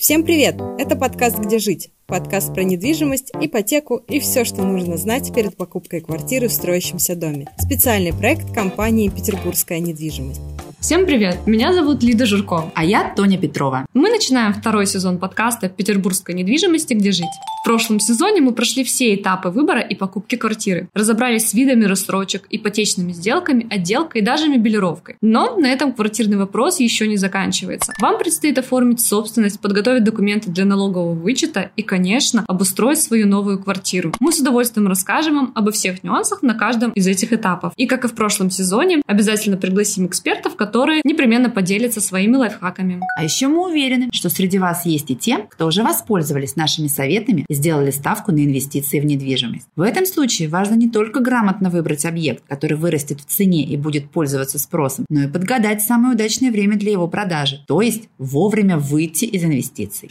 Всем привет! Это подкаст «Где жить?» Подкаст про недвижимость, ипотеку и все, что нужно знать перед покупкой квартиры в строящемся доме. Специальный проект компании «Петербургская недвижимость». Всем привет! Меня зовут Лида Журко. А я Тоня Петрова. Мы начинаем второй сезон подкаста «Петербургской недвижимости. Где жить?». В прошлом сезоне мы прошли все этапы выбора и покупки квартиры. Разобрались с видами рассрочек, ипотечными сделками, отделкой и даже мебелировкой. Но на этом квартирный вопрос еще не заканчивается. Вам предстоит оформить собственность, подготовить документы для налогового вычета и, конечно, обустроить свою новую квартиру. Мы с удовольствием расскажем вам обо всех нюансах на каждом из этих этапов. И, как и в прошлом сезоне, обязательно пригласим экспертов, которые непременно поделятся своими лайфхаками. А еще мы уверены, что среди вас есть и те, кто уже воспользовались нашими советами и сделали ставку на инвестиции в недвижимость. В этом случае важно не только грамотно выбрать объект, который вырастет в цене и будет пользоваться спросом, но и подгадать самое удачное время для его продажи, то есть вовремя выйти из инвестиций.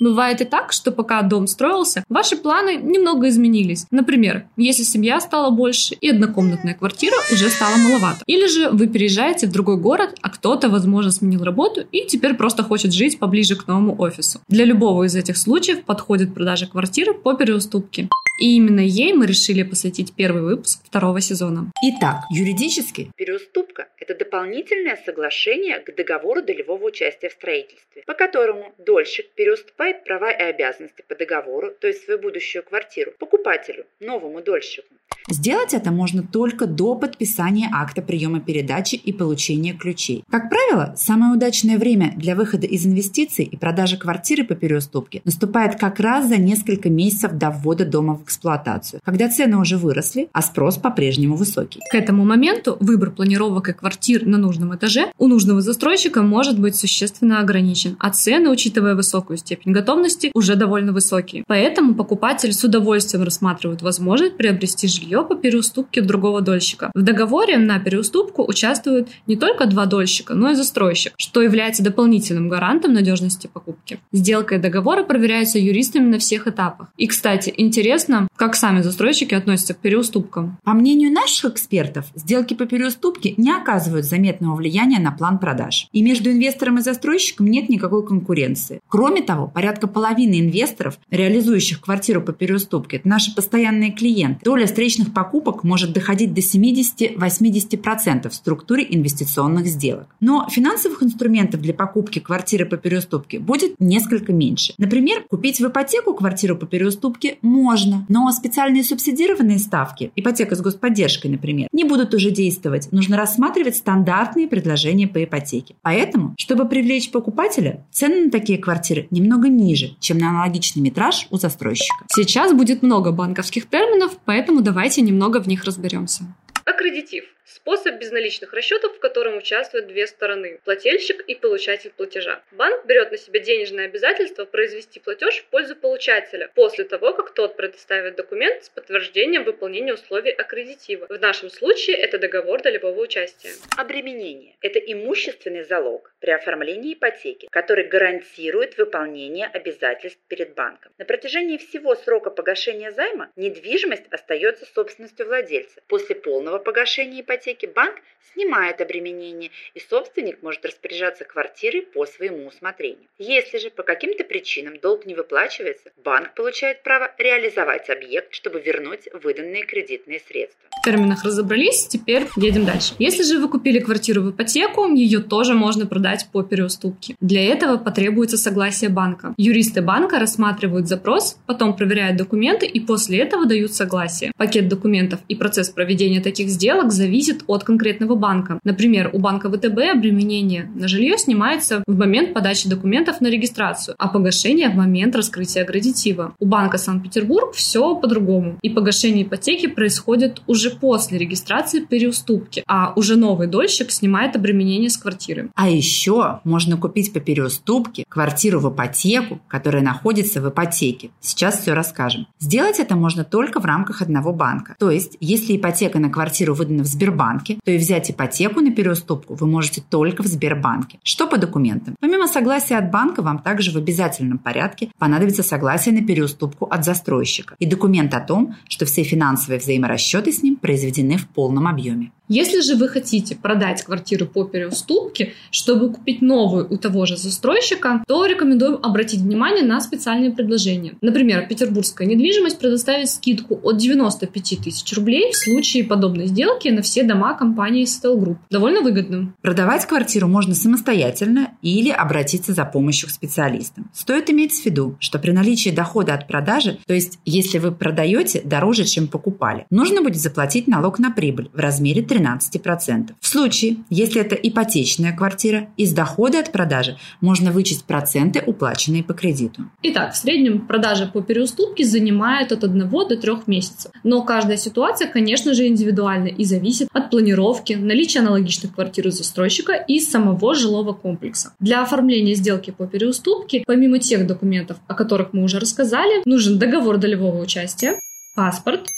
Бывает и так, что пока дом строился, ваши планы немного изменились. Например, если семья стала больше и однокомнатная квартира уже стала маловато. Или же вы переезжаете в другой город, а кто-то, возможно, сменил работу и теперь просто хочет жить поближе к новому офису. Для любого из этих случаев подходит продажа квартиры по переуступке. И именно ей мы решили посвятить первый выпуск второго сезона. Итак, юридически переуступка – это дополнительное соглашение к договору долевого участия в строительстве, по которому дольщик переуступает права и обязанности по договору, то есть свою будущую квартиру, покупателю, новому дольщику. Сделать это можно только до подписания акта приема передачи и получения ключей. Как правило, самое удачное время для выхода из инвестиций и продажи квартиры по переуступке наступает как раз за несколько месяцев до ввода дома в эксплуатацию, когда цены уже выросли, а спрос по-прежнему высокий. К этому моменту выбор планировок и квартир на нужном этаже у нужного застройщика может быть существенно ограничен, а цены, учитывая высокую степень готовности, уже довольно высокие. Поэтому покупатель с удовольствием рассматривает возможность приобрести жилье по переуступке другого дольщика. В договоре на переуступку участвуют не только два дольщика, но и застройщик, что является дополнительным гарантом надежности покупки. Сделка и договоры проверяются юристами на всех этапах. И, кстати, интересно, как сами застройщики относятся к переуступкам. По мнению наших экспертов, сделки по переуступке не оказывают заметного влияния на план продаж. И между инвестором и застройщиком нет никакой конкуренции. Кроме того, порядка половины инвесторов, реализующих квартиру по переуступке, это наши постоянные клиенты. Доля встречных покупок может доходить до 70-80% в структуре инвестиционных сделок. Но финансовых инструментов для покупки квартиры по переуступке будет несколько меньше. Например, купить в ипотеку квартиру по переуступке можно, но специальные субсидированные ставки, ипотека с господдержкой, например, не будут уже действовать. Нужно рассматривать стандартные предложения по ипотеке. Поэтому, чтобы привлечь покупателя, цены на такие квартиры немного ниже, чем на аналогичный метраж у застройщика. Сейчас будет много банковских терминов, поэтому давайте немного в них разберемся. Аккредитив – способ безналичных расчетов, в котором участвуют две стороны – плательщик и получатель платежа. Банк берет на себя денежное обязательство произвести платеж в пользу получателя после того, как тот предоставит документ с подтверждением выполнения условий аккредитива. В нашем случае это договор долевого участия. Обременение – это имущественный залог при оформлении ипотеки, который гарантирует выполнение обязательств перед банком. На протяжении всего срока погашения займа недвижимость остается собственностью владельца. После полного погашения ипотеки банк снимает обременение, и собственник может распоряжаться квартирой по своему усмотрению. Если же по каким-то причинам долг не выплачивается, банк получает право реализовать объект, чтобы вернуть выданные кредитные средства. В терминах разобрались, теперь едем дальше. Если же вы купили квартиру в ипотеку, ее тоже можно продать по переуступке. Для этого потребуется согласие банка. Юристы банка рассматривают запрос, потом проверяют документы и после этого дают согласие. Пакет документов и процесс проведения таких сделок зависит от конкретного банка. Например, у банка ВТБ обременение на жилье снимается в момент подачи документов на регистрацию, а погашение в момент раскрытия аккредитива. У банка Санкт-Петербург все по-другому. И погашение ипотеки происходит уже после регистрации переуступки, а уже новый дольщик снимает обременение с квартиры. А еще можно купить по переуступке квартиру в ипотеку, которая находится в ипотеке. Сейчас все расскажем. Сделать это можно только в рамках одного банка. То есть, если ипотека на квартиру выдана в Сбербанке, Сбербанке, то и взять ипотеку на переуступку вы можете только в Сбербанке. Что по документам? Помимо согласия от банка, вам также в обязательном порядке понадобится согласие на переуступку от застройщика и документ о том, что все финансовые взаиморасчеты с ним произведены в полном объеме. Если же вы хотите продать квартиру по переуступке, чтобы купить новую у того же застройщика, то рекомендуем обратить внимание на специальные предложения. Например, петербургская недвижимость предоставит скидку от 95 тысяч рублей в случае подобной сделки на все дома компании Stell Group. Довольно выгодно. Продавать квартиру можно самостоятельно или обратиться за помощью к специалистам. Стоит иметь в виду, что при наличии дохода от продажи, то есть если вы продаете дороже, чем покупали, нужно будет заплатить налог на прибыль в размере 13%. В случае, если это ипотечная квартира, из дохода от продажи можно вычесть проценты, уплаченные по кредиту. Итак, в среднем продажа по переуступке занимает от 1 до 3 месяцев. Но каждая ситуация, конечно же, индивидуальна и зависит от планировки, наличия аналогичных квартир у застройщика и самого жилого комплекса. Для оформления сделки по переуступке, помимо тех документов, о которых мы уже рассказали, нужен договор долевого участия, паспорт,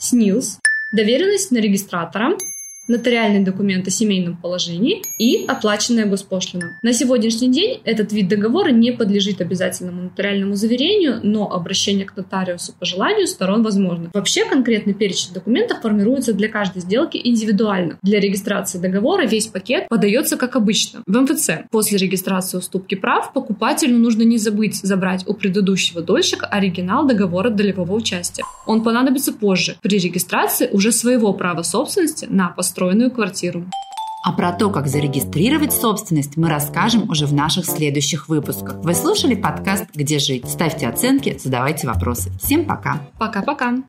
СНИЛС, доверенность на регистратора, нотариальный документ о семейном положении и оплаченная госпошлина. На сегодняшний день этот вид договора не подлежит обязательному нотариальному заверению, но обращение к нотариусу по желанию сторон возможно. Вообще конкретный перечень документов формируется для каждой сделки индивидуально. Для регистрации договора весь пакет подается как обычно в МФЦ. После регистрации уступки прав покупателю нужно не забыть забрать у предыдущего дольщика оригинал договора долевого участия. Он понадобится позже при регистрации уже своего права собственности на построение построенную квартиру. А про то, как зарегистрировать собственность, мы расскажем уже в наших следующих выпусках. Вы слушали подкаст «Где жить?». Ставьте оценки, задавайте вопросы. Всем пока. Пока-пока.